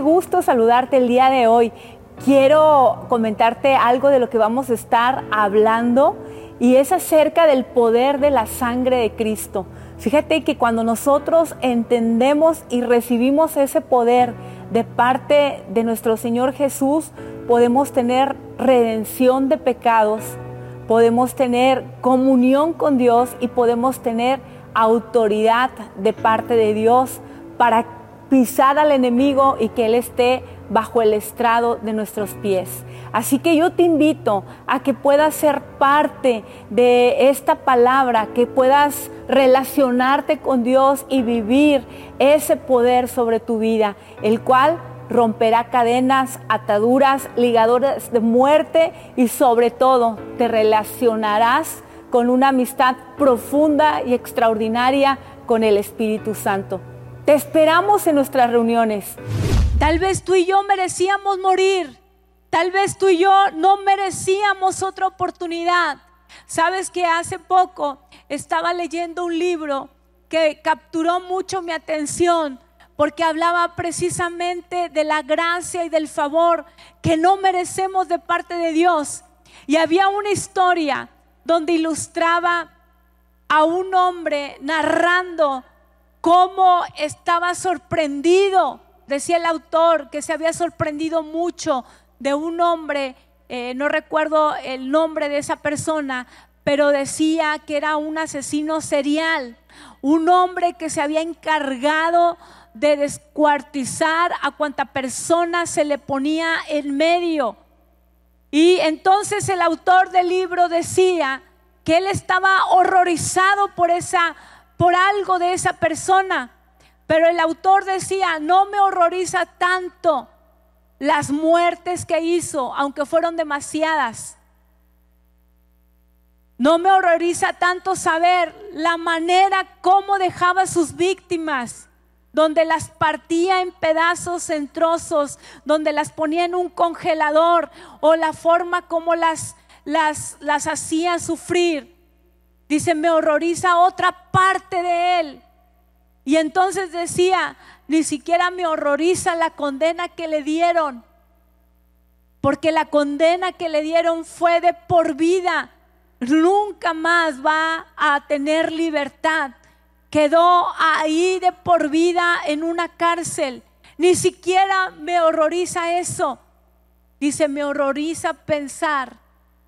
gusto saludarte el día de hoy. Quiero comentarte algo de lo que vamos a estar hablando y es acerca del poder de la sangre de Cristo. Fíjate que cuando nosotros entendemos y recibimos ese poder de parte de nuestro Señor Jesús, podemos tener redención de pecados, podemos tener comunión con Dios y podemos tener autoridad de parte de Dios para pisar al enemigo y que Él esté bajo el estrado de nuestros pies. Así que yo te invito a que puedas ser parte de esta palabra, que puedas relacionarte con Dios y vivir ese poder sobre tu vida, el cual romperá cadenas, ataduras, ligaduras de muerte y sobre todo te relacionarás con una amistad profunda y extraordinaria con el Espíritu Santo. Te esperamos en nuestras reuniones. Tal vez tú y yo merecíamos morir. Tal vez tú y yo no merecíamos otra oportunidad. Sabes que hace poco estaba leyendo un libro que capturó mucho mi atención porque hablaba precisamente de la gracia y del favor que no merecemos de parte de Dios. Y había una historia donde ilustraba a un hombre narrando cómo estaba sorprendido, decía el autor, que se había sorprendido mucho de un hombre, eh, no recuerdo el nombre de esa persona, pero decía que era un asesino serial, un hombre que se había encargado de descuartizar a cuanta persona se le ponía en medio. Y entonces el autor del libro decía que él estaba horrorizado por esa por algo de esa persona. Pero el autor decía, no me horroriza tanto las muertes que hizo, aunque fueron demasiadas. No me horroriza tanto saber la manera como dejaba sus víctimas, donde las partía en pedazos, en trozos, donde las ponía en un congelador o la forma como las, las, las hacía sufrir. Dice, me horroriza otra parte de él. Y entonces decía, ni siquiera me horroriza la condena que le dieron, porque la condena que le dieron fue de por vida. Nunca más va a tener libertad. Quedó ahí de por vida en una cárcel. Ni siquiera me horroriza eso. Dice, me horroriza pensar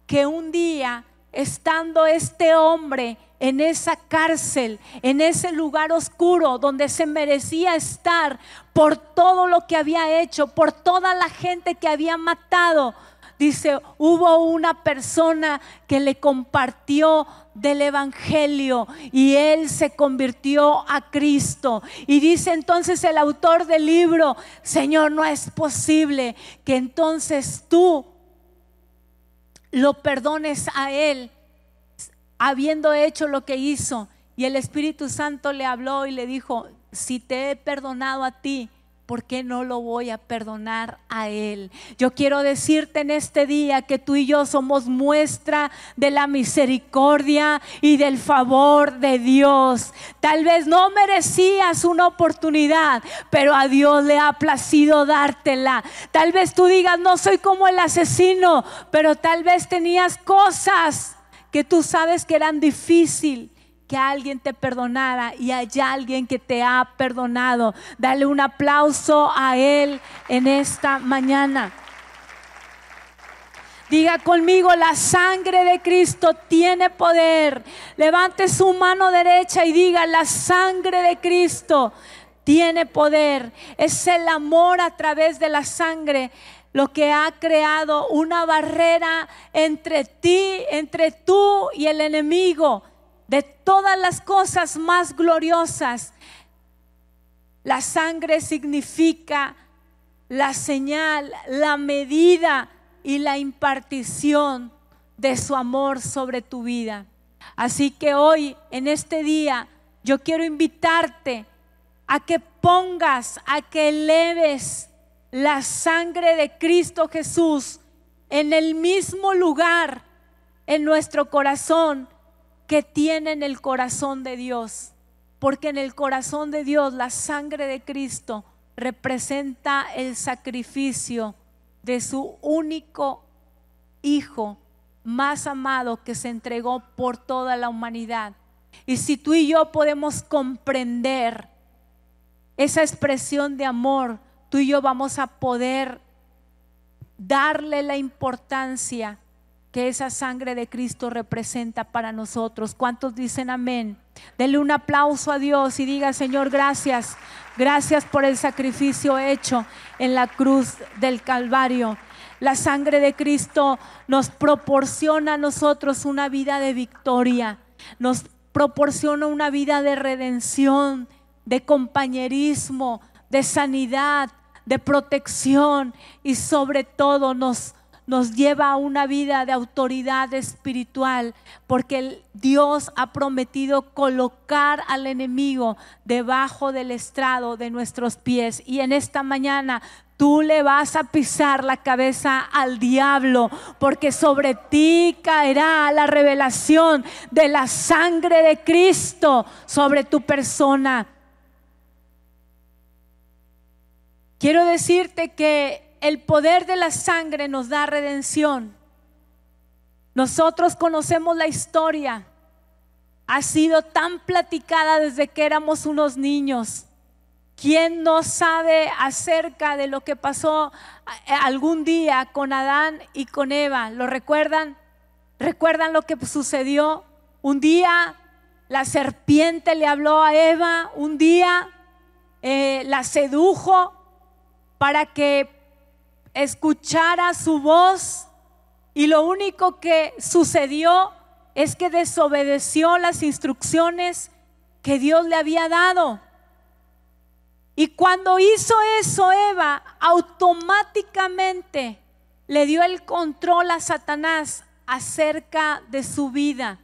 que un día estando este hombre en esa cárcel, en ese lugar oscuro donde se merecía estar por todo lo que había hecho, por toda la gente que había matado. Dice, hubo una persona que le compartió del Evangelio y él se convirtió a Cristo. Y dice entonces el autor del libro, Señor, no es posible que entonces tú lo perdones a Él, habiendo hecho lo que hizo. Y el Espíritu Santo le habló y le dijo, si te he perdonado a ti, ¿por qué no lo voy a perdonar a Él? Yo quiero decirte en este día que tú y yo somos muestra de la misericordia y del favor de Dios. Tal vez no merecías una oportunidad, pero a Dios le ha placido dártela. Tal vez tú digas, no soy como el asesino, pero tal vez tenías cosas que tú sabes que eran difíciles que alguien te perdonara y hay alguien que te ha perdonado. Dale un aplauso a Él en esta mañana. Diga conmigo, la sangre de Cristo tiene poder. Levante su mano derecha y diga, la sangre de Cristo tiene poder. Es el amor a través de la sangre lo que ha creado una barrera entre ti, entre tú y el enemigo de todas las cosas más gloriosas. La sangre significa la señal, la medida y la impartición de su amor sobre tu vida. Así que hoy, en este día, yo quiero invitarte a que pongas, a que eleves la sangre de Cristo Jesús en el mismo lugar en nuestro corazón que tiene en el corazón de Dios. Porque en el corazón de Dios la sangre de Cristo representa el sacrificio de su único Hijo más amado que se entregó por toda la humanidad. Y si tú y yo podemos comprender esa expresión de amor, tú y yo vamos a poder darle la importancia que esa sangre de Cristo representa para nosotros. ¿Cuántos dicen amén? Denle un aplauso a Dios y diga, Señor, gracias. Gracias por el sacrificio hecho en la cruz del Calvario. La sangre de Cristo nos proporciona a nosotros una vida de victoria, nos proporciona una vida de redención, de compañerismo, de sanidad, de protección y sobre todo nos nos lleva a una vida de autoridad espiritual, porque Dios ha prometido colocar al enemigo debajo del estrado de nuestros pies. Y en esta mañana tú le vas a pisar la cabeza al diablo, porque sobre ti caerá la revelación de la sangre de Cristo sobre tu persona. Quiero decirte que el poder de la sangre nos da redención. Nosotros conocemos la historia. Ha sido tan platicada desde que éramos unos niños. ¿Quién no sabe acerca de lo que pasó eh, algún día con Adán y con Eva? ¿Lo recuerdan? ¿Recuerdan lo que sucedió? Un día la serpiente le habló a Eva, un día eh, la sedujo para que escuchara su voz y lo único que sucedió es que desobedeció las instrucciones que Dios le había dado. Y cuando hizo eso Eva, automáticamente le dio el control a Satanás acerca de su vida.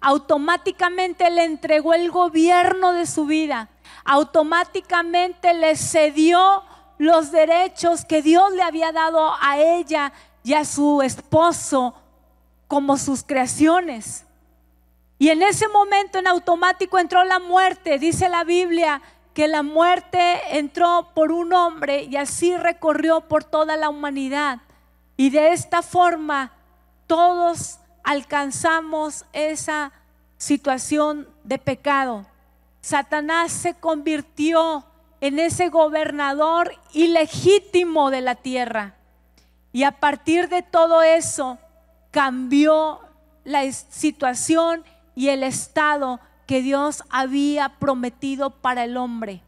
Automáticamente le entregó el gobierno de su vida. Automáticamente le cedió los derechos que Dios le había dado a ella y a su esposo como sus creaciones. Y en ese momento en automático entró la muerte. Dice la Biblia que la muerte entró por un hombre y así recorrió por toda la humanidad. Y de esta forma todos alcanzamos esa situación de pecado. Satanás se convirtió en ese gobernador ilegítimo de la tierra. Y a partir de todo eso cambió la situación y el estado que Dios había prometido para el hombre.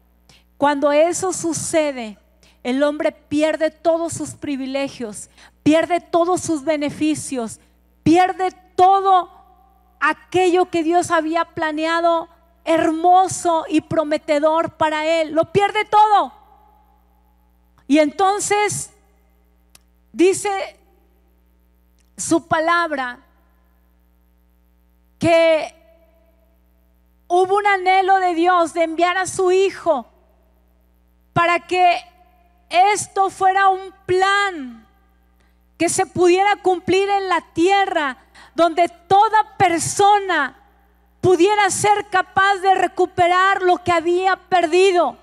Cuando eso sucede, el hombre pierde todos sus privilegios, pierde todos sus beneficios, pierde todo aquello que Dios había planeado hermoso y prometedor para él. Lo pierde todo. Y entonces dice su palabra que hubo un anhelo de Dios de enviar a su hijo para que esto fuera un plan que se pudiera cumplir en la tierra, donde toda persona pudiera ser capaz de recuperar lo que había perdido.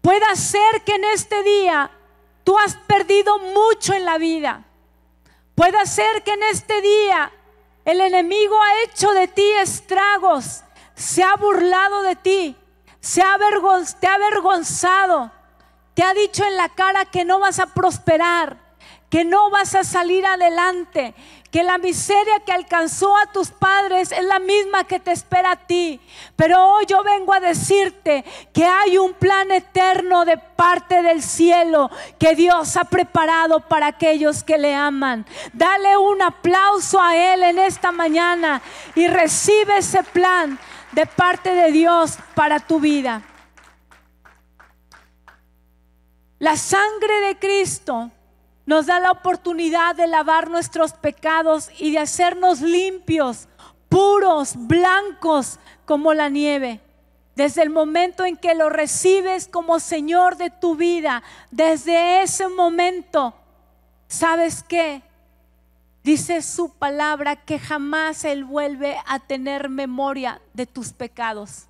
Pueda ser que en este día tú has perdido mucho en la vida. Puede ser que en este día el enemigo ha hecho de ti estragos, se ha burlado de ti, se ha te ha avergonzado, te ha dicho en la cara que no vas a prosperar, que no vas a salir adelante, que la miseria que alcanzó a tus padres es la misma que te espera a ti. Pero hoy yo vengo a decirte que hay un plan eterno de parte del cielo que Dios ha preparado para aquellos que le aman. Dale un aplauso a Él en esta mañana y recibe ese plan de parte de Dios para tu vida. La sangre de Cristo nos da la oportunidad de lavar nuestros pecados y de hacernos limpios, puros, blancos como la nieve. Desde el momento en que lo recibes como Señor de tu vida, desde ese momento, ¿sabes qué? Dice su palabra que jamás Él vuelve a tener memoria de tus pecados.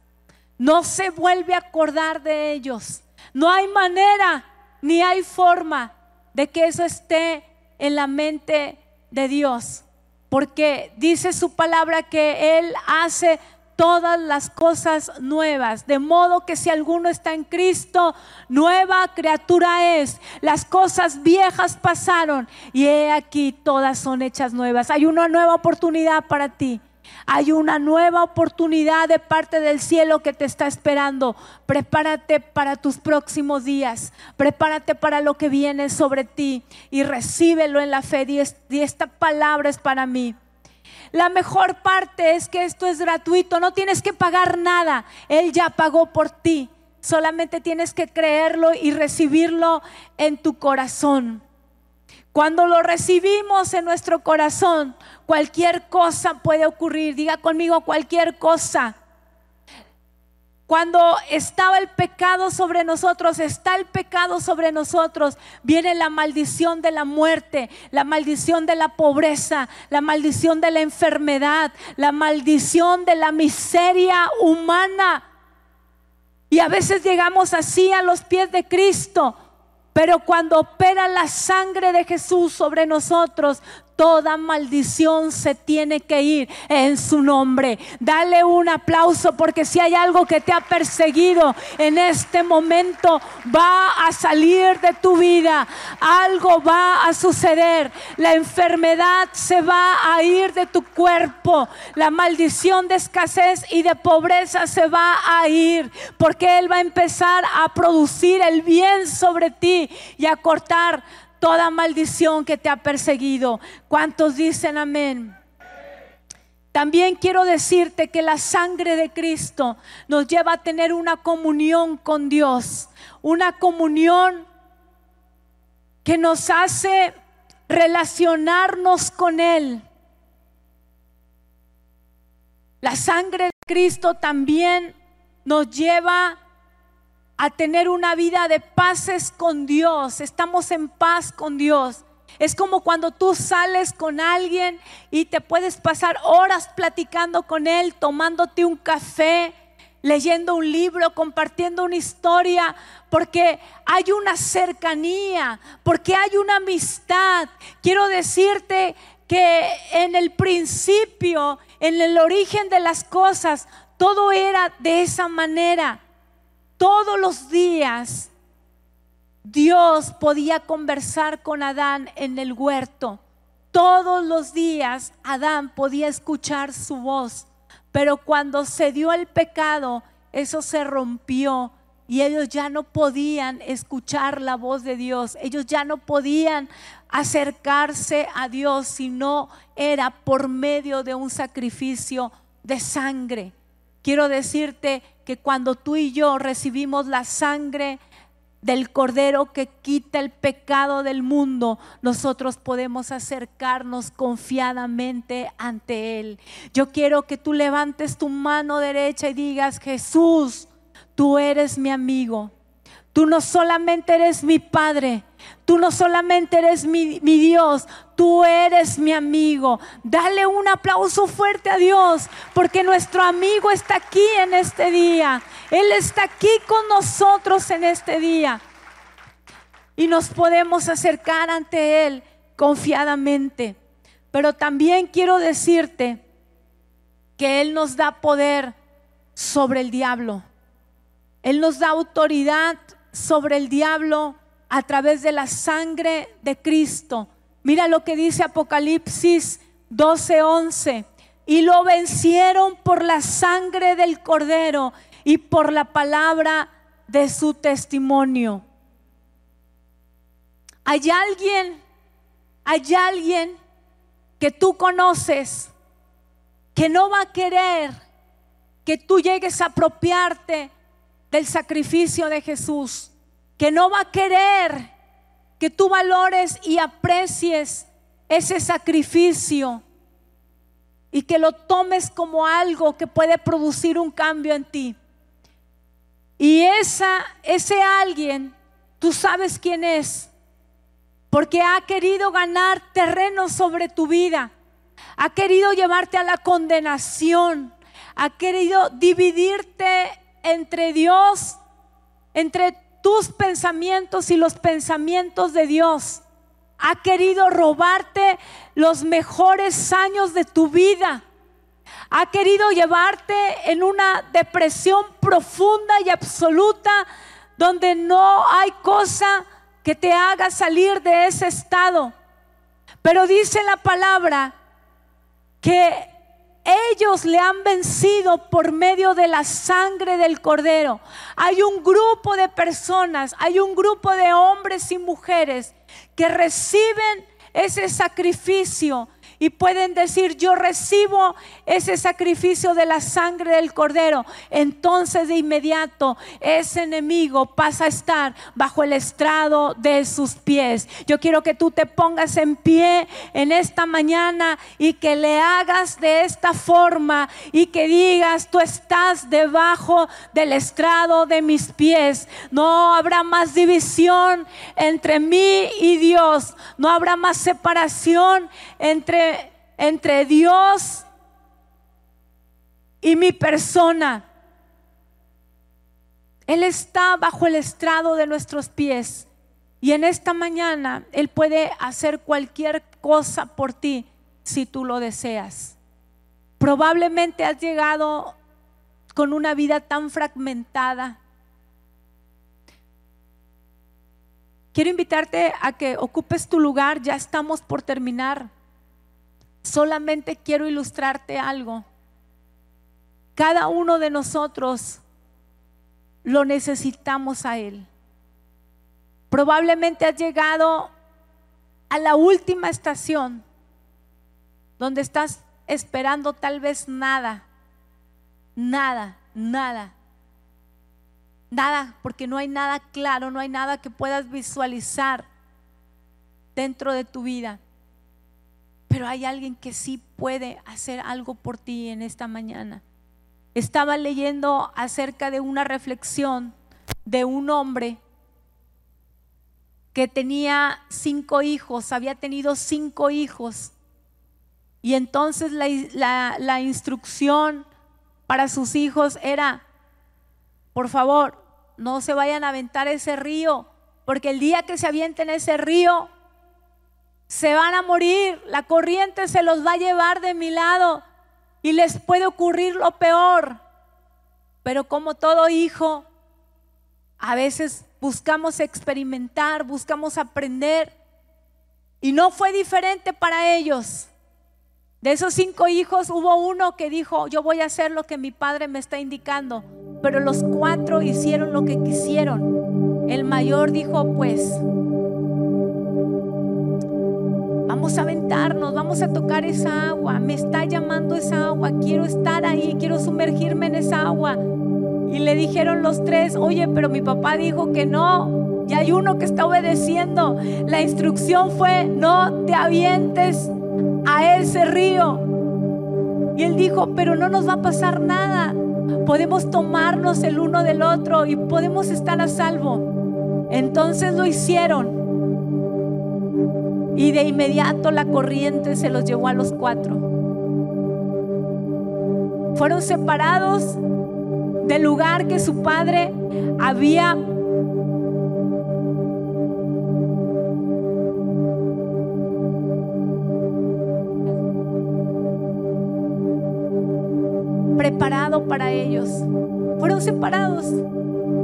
No se vuelve a acordar de ellos. No hay manera ni hay forma de que eso esté en la mente de Dios. Porque dice su palabra que Él hace todas las cosas nuevas. De modo que si alguno está en Cristo, nueva criatura es. Las cosas viejas pasaron y he aquí todas son hechas nuevas. Hay una nueva oportunidad para ti. Hay una nueva oportunidad de parte del cielo que te está esperando. Prepárate para tus próximos días. Prepárate para lo que viene sobre ti y recíbelo en la fe. Y esta palabra es para mí. La mejor parte es que esto es gratuito, no tienes que pagar nada. Él ya pagó por ti. Solamente tienes que creerlo y recibirlo en tu corazón. Cuando lo recibimos en nuestro corazón, cualquier cosa puede ocurrir. Diga conmigo cualquier cosa. Cuando estaba el pecado sobre nosotros, está el pecado sobre nosotros, viene la maldición de la muerte, la maldición de la pobreza, la maldición de la enfermedad, la maldición de la miseria humana. Y a veces llegamos así a los pies de Cristo. Pero cuando opera la sangre de Jesús sobre nosotros, Toda maldición se tiene que ir en su nombre. Dale un aplauso porque si hay algo que te ha perseguido en este momento, va a salir de tu vida. Algo va a suceder. La enfermedad se va a ir de tu cuerpo. La maldición de escasez y de pobreza se va a ir porque Él va a empezar a producir el bien sobre ti y a cortar toda maldición que te ha perseguido. ¿Cuántos dicen amén? También quiero decirte que la sangre de Cristo nos lleva a tener una comunión con Dios, una comunión que nos hace relacionarnos con Él. La sangre de Cristo también nos lleva a tener una vida de paces con Dios. Estamos en paz con Dios. Es como cuando tú sales con alguien y te puedes pasar horas platicando con él, tomándote un café, leyendo un libro, compartiendo una historia, porque hay una cercanía, porque hay una amistad. Quiero decirte que en el principio, en el origen de las cosas, todo era de esa manera todos los días Dios podía conversar con Adán en el huerto. Todos los días Adán podía escuchar su voz. Pero cuando se dio el pecado, eso se rompió y ellos ya no podían escuchar la voz de Dios. Ellos ya no podían acercarse a Dios si no era por medio de un sacrificio de sangre. Quiero decirte que cuando tú y yo recibimos la sangre del Cordero que quita el pecado del mundo, nosotros podemos acercarnos confiadamente ante Él. Yo quiero que tú levantes tu mano derecha y digas, Jesús, tú eres mi amigo. Tú no solamente eres mi Padre, tú no solamente eres mi, Dios, tú eres mi amigo. Dale un aplauso fuerte a Dios, porque nuestro amigo está aquí en este día. Él está aquí con nosotros en este día. Y nos podemos acercar ante Él confiadamente. Pero también quiero decirte que Él nos da poder sobre el diablo. Él nos da autoridad sobre el diablo a través de la sangre de Cristo. Mira lo que dice Apocalipsis 12:11. Y lo vencieron por la sangre del cordero y por la palabra de su testimonio. Hay alguien, hay alguien que tú conoces que no va a querer que tú llegues a apropiarte del sacrificio de Jesús, que no va a querer que tú valores y aprecies ese sacrificio y que lo tomes como algo que puede producir un cambio en ti. Y esa, ese alguien, tú sabes quién es, porque ha querido ganar terreno sobre tu vida, ha querido llevarte a la condenación, ha querido dividirte entre Dios, entre tus pensamientos y los pensamientos de Dios. Ha querido robarte los mejores años de tu vida. Ha querido llevarte en una depresión profunda y absoluta donde no hay cosa que te haga salir de ese estado. Pero dice la palabra que ellos le han vencido por medio de la sangre del cordero. Hay un grupo de personas, hay un grupo de hombres y mujeres que reciben ese sacrificio y pueden decir, yo recibo ese sacrificio de la sangre del cordero, entonces de inmediato ese enemigo pasa a estar bajo el estrado de sus pies. Yo quiero que tú te pongas en pie en esta mañana y que le hagas de esta forma y que digas, tú estás debajo del estrado de mis pies. No habrá más división entre mí y Dios. No habrá más separación entre entre Dios y mi persona. Él está bajo el estrado de nuestros pies. Y en esta mañana Él puede hacer cualquier cosa por ti si tú lo deseas. Probablemente has llegado con una vida tan fragmentada. Quiero invitarte a que ocupes tu lugar, ya estamos por terminar. Solamente quiero ilustrarte algo. Cada uno de nosotros lo necesitamos a Él. Probablemente has llegado a la última estación donde estás esperando tal vez nada, nada, nada. Nada, porque no hay nada claro, no hay nada que puedas visualizar dentro de tu vida. Pero hay alguien que sí puede hacer algo por ti en esta mañana. Estaba leyendo acerca de una reflexión de un hombre que tenía cinco hijos, había tenido cinco hijos. Y entonces la, instrucción para sus hijos era, por favor, no se vayan a aventar ese río, porque el día que se avienten ese río, se van a morir, la corriente se los va a llevar de mi lado y les puede ocurrir lo peor. Pero como todo hijo, a veces buscamos experimentar, buscamos aprender. Y no fue diferente para ellos. De esos cinco hijos hubo uno que dijo, yo voy a hacer lo que mi padre me está indicando. Pero los cuatro hicieron lo que quisieron. El mayor dijo, pues, Vamos a aventarnos, vamos a tocar esa agua. Me está llamando esa agua. Quiero estar ahí, quiero sumergirme en esa agua. Y le dijeron los tres, oye, pero mi papá dijo que no. Y hay uno que está obedeciendo. La instrucción fue, no te avientes a ese río. Y él dijo, pero no nos va a pasar nada. Podemos tomarnos el uno del otro y podemos estar a salvo. Entonces lo hicieron. Y de inmediato la corriente se los llevó a los cuatro. Fueron separados del lugar que su padre había preparado para ellos. Fueron separados.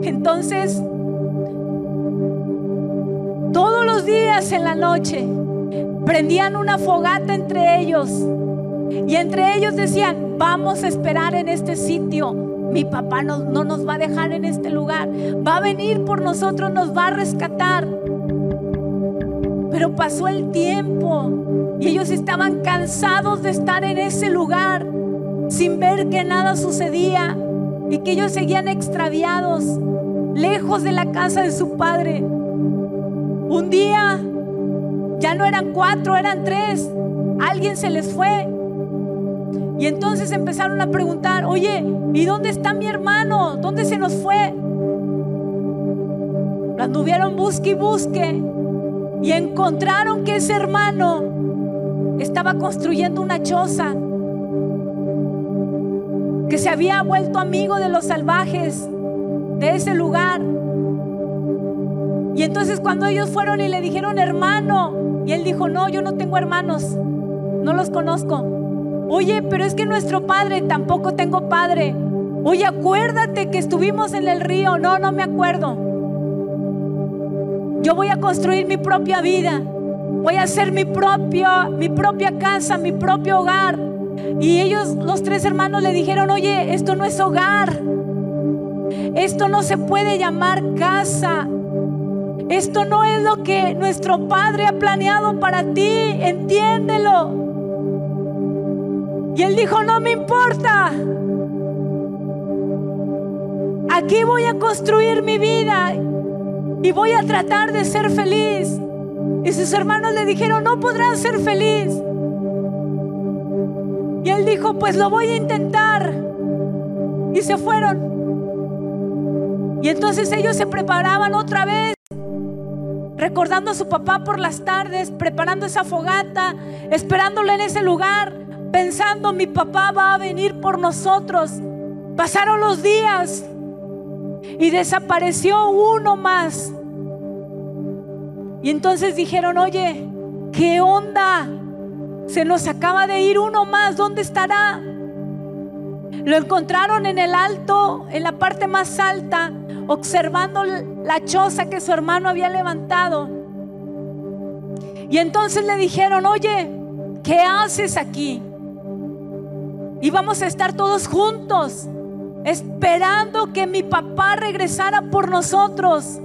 Entonces, en la noche, prendían una fogata entre ellos y entre ellos decían, vamos a esperar en este sitio. Mi papá no, no nos va a dejar en este lugar. Va a venir por nosotros, nos va a rescatar. Pero pasó el tiempo y ellos estaban cansados de estar en ese lugar sin ver que nada sucedía y que ellos seguían extraviados, lejos de la casa de su padre. Un día ya no eran cuatro, eran tres. Alguien se les fue. Y entonces empezaron a preguntar, oye, ¿y dónde está mi hermano? ¿Dónde se nos fue? Lo anduvieron busque y busque y encontraron que ese hermano estaba construyendo una choza, que se había vuelto amigo de los salvajes de ese lugar Y entonces cuando ellos fueron y le dijeron hermano, y él dijo, no, yo no tengo hermanos, no los conozco. Oye, pero es que nuestro padre tampoco tengo padre. Oye, acuérdate que estuvimos en el río. No, no me acuerdo. Yo voy a construir mi propia vida. Voy a hacer mi propia, mi propia casa, mi propio hogar. Y ellos, los tres hermanos, le dijeron, oye, esto no es hogar. Esto no se puede llamar casa. Esto no es lo que nuestro Padre ha planeado para ti. Entiéndelo. Y él dijo, no me importa. Aquí voy a construir mi vida y voy a tratar de ser feliz. Y sus hermanos le dijeron, no podrás ser feliz. Y él dijo, pues lo voy a intentar. Y se fueron. Y entonces ellos se preparaban otra vez, recordando a su papá por las tardes, preparando esa fogata, esperándolo en ese lugar, pensando, mi papá va a venir por nosotros. Pasaron los días y desapareció uno más. Y entonces dijeron, oye, ¿qué onda? Se nos acaba de ir uno más, ¿dónde estará? Lo encontraron en el alto, en la parte más alta, observando la choza que su hermano había levantado. Y entonces le dijeron, oye, ¿qué haces aquí? Y vamos a estar todos juntos, esperando que mi papá regresara por nosotros.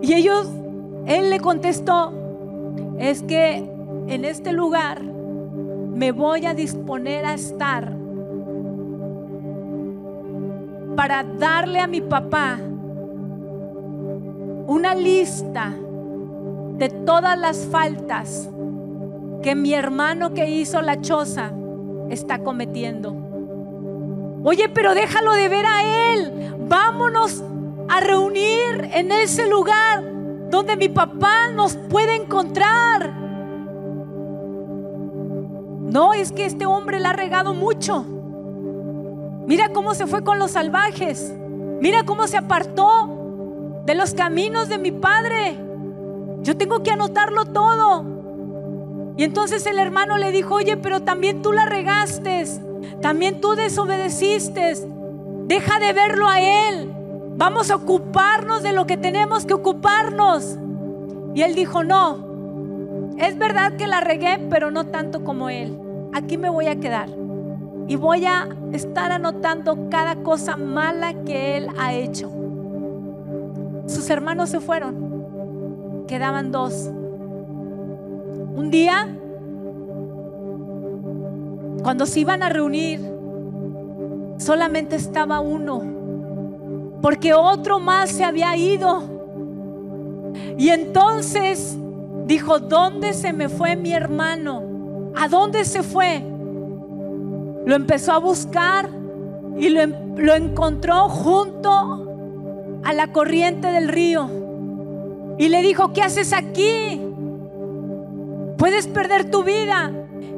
Y ellos, él le contestó, es que en este lugar me voy a disponer a estar para darle a mi papá una lista de todas las faltas que mi hermano que hizo la choza está cometiendo. Oye, pero déjalo de ver a él. Vámonos a reunir en ese lugar donde mi papá nos puede encontrar. No, es que este hombre la ha regado mucho. Mira cómo se fue con los salvajes. Mira cómo se apartó de los caminos de mi padre. Yo tengo que anotarlo todo. Y entonces el hermano le dijo, oye, pero también tú la regaste. También tú desobedeciste. Deja de verlo a él. Vamos a ocuparnos de lo que tenemos que ocuparnos. Y él dijo, no, es verdad que la regué, pero no tanto como él. Aquí me voy a quedar. Y voy a estar anotando cada cosa mala que él ha hecho. Sus hermanos se fueron. Quedaban dos. Un día, cuando se iban a reunir, solamente estaba uno porque otro más se había ido. Y entonces dijo, ¿dónde se me fue mi hermano? ¿A dónde se fue? Lo empezó a buscar y lo, lo encontró junto a la corriente del río. Y le dijo, ¿qué haces aquí? Puedes perder tu vida.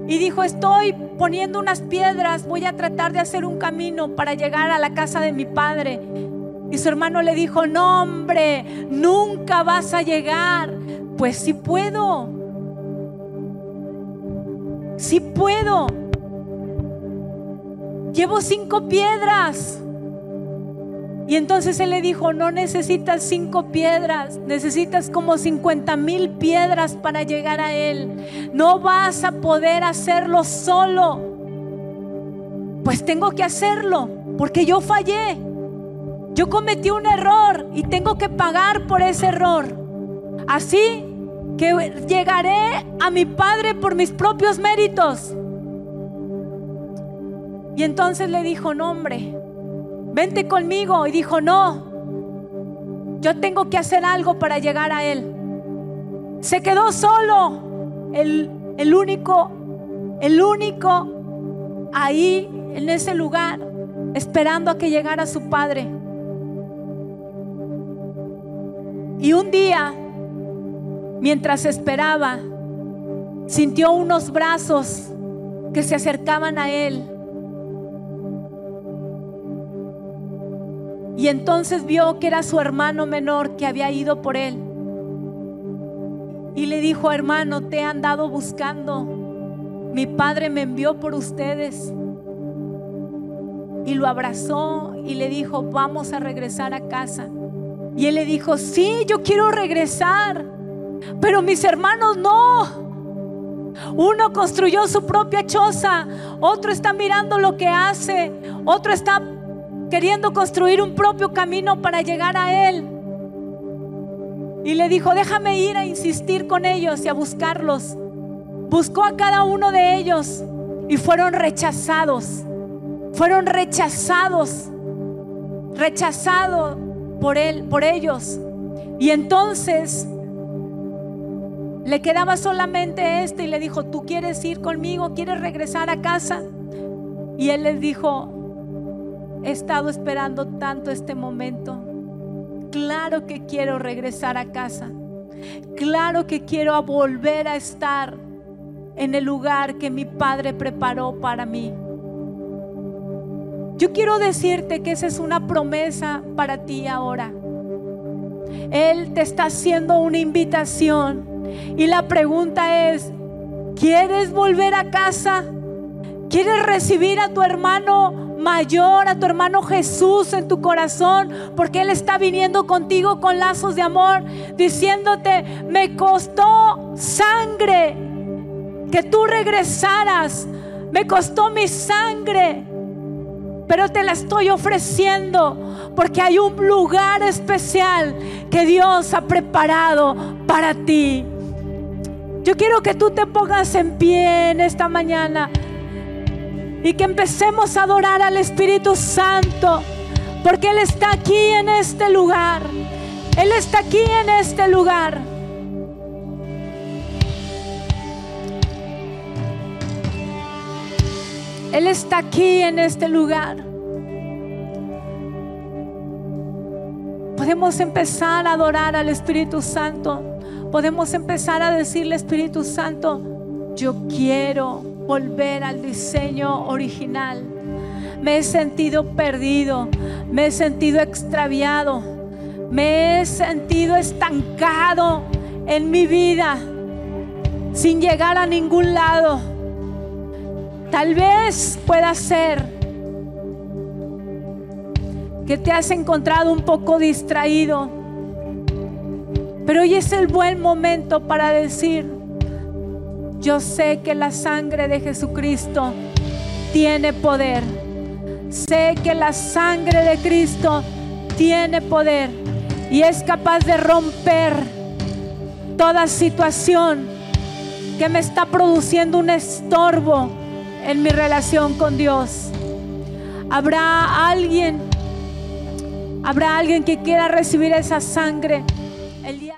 Y dijo, estoy poniendo unas piedras, voy a tratar de hacer un camino para llegar a la casa de mi padre. Y su hermano le dijo, no hombre, nunca vas a llegar. Pues sí puedo. Sí puedo. Llevo cinco piedras. Y entonces él le dijo, no necesitas cinco piedras, necesitas como cincuenta mil piedras para llegar a él. No vas a poder hacerlo solo. Pues tengo que hacerlo, porque yo fallé. Yo cometí un error y tengo que pagar por ese error. Así que llegaré a mi Padre por mis propios méritos. Y entonces le dijo, no hombre, vente conmigo. Y dijo, no, yo tengo que hacer algo para llegar a Él. Se quedó solo, el, el único, el único ahí en ese lugar, esperando a que llegara su Padre. Y un día, mientras esperaba, sintió unos brazos que se acercaban a él. Y entonces vio que era su hermano menor que había ido por él. Y le dijo, hermano, te he andado buscando. Mi padre me envió por ustedes. Y lo abrazó y le dijo, vamos a regresar a casa. Y él le dijo, sí, yo quiero regresar. Pero mis hermanos no. Uno construyó su propia choza, otro está mirando lo que hace, otro está queriendo construir un propio camino para llegar a Él. Y le dijo, déjame ir a insistir con ellos y a buscarlos. Buscó a cada uno de ellos y fueron rechazados. Fueron rechazados. Rechazados por él, por ellos. Y entonces le quedaba solamente este y le dijo, ¿tú quieres ir conmigo? ¿Quieres regresar a casa? Y él les dijo, he estado esperando tanto este momento. Claro que quiero regresar a casa. Claro que quiero volver a estar en el lugar que mi padre preparó para mí. Yo quiero decirte que esa es una promesa para ti ahora. Él te está haciendo una invitación y la pregunta es, ¿quieres volver a casa? ¿Quieres recibir a tu hermano mayor, a tu hermano Jesús en tu corazón? Porque Él está viniendo contigo con lazos de amor, diciéndote, me costó sangre que tú regresaras, me costó mi sangre, pero te la estoy ofreciendo porque hay un lugar especial que Dios ha preparado para ti. Yo quiero que tú te pongas en pie en esta mañana y que empecemos a adorar al Espíritu Santo, porque Él está aquí en este lugar. Él está aquí en este lugar. Él está aquí en este lugar. Podemos empezar a adorar al Espíritu Santo podemos empezar a decirle, Espíritu Santo, yo quiero volver al diseño original. Me he sentido perdido, me he sentido extraviado, me he sentido estancado en mi vida sin llegar a ningún lado. Tal vez pueda ser que te has encontrado un poco distraído pero hoy es el buen momento para decir, yo sé que la sangre de Jesucristo tiene poder. Sé que la sangre de Cristo tiene poder y es capaz de romper toda situación que me está produciendo un estorbo en mi relación con Dios. Habrá alguien, habrá alguien que quiera recibir esa sangre el día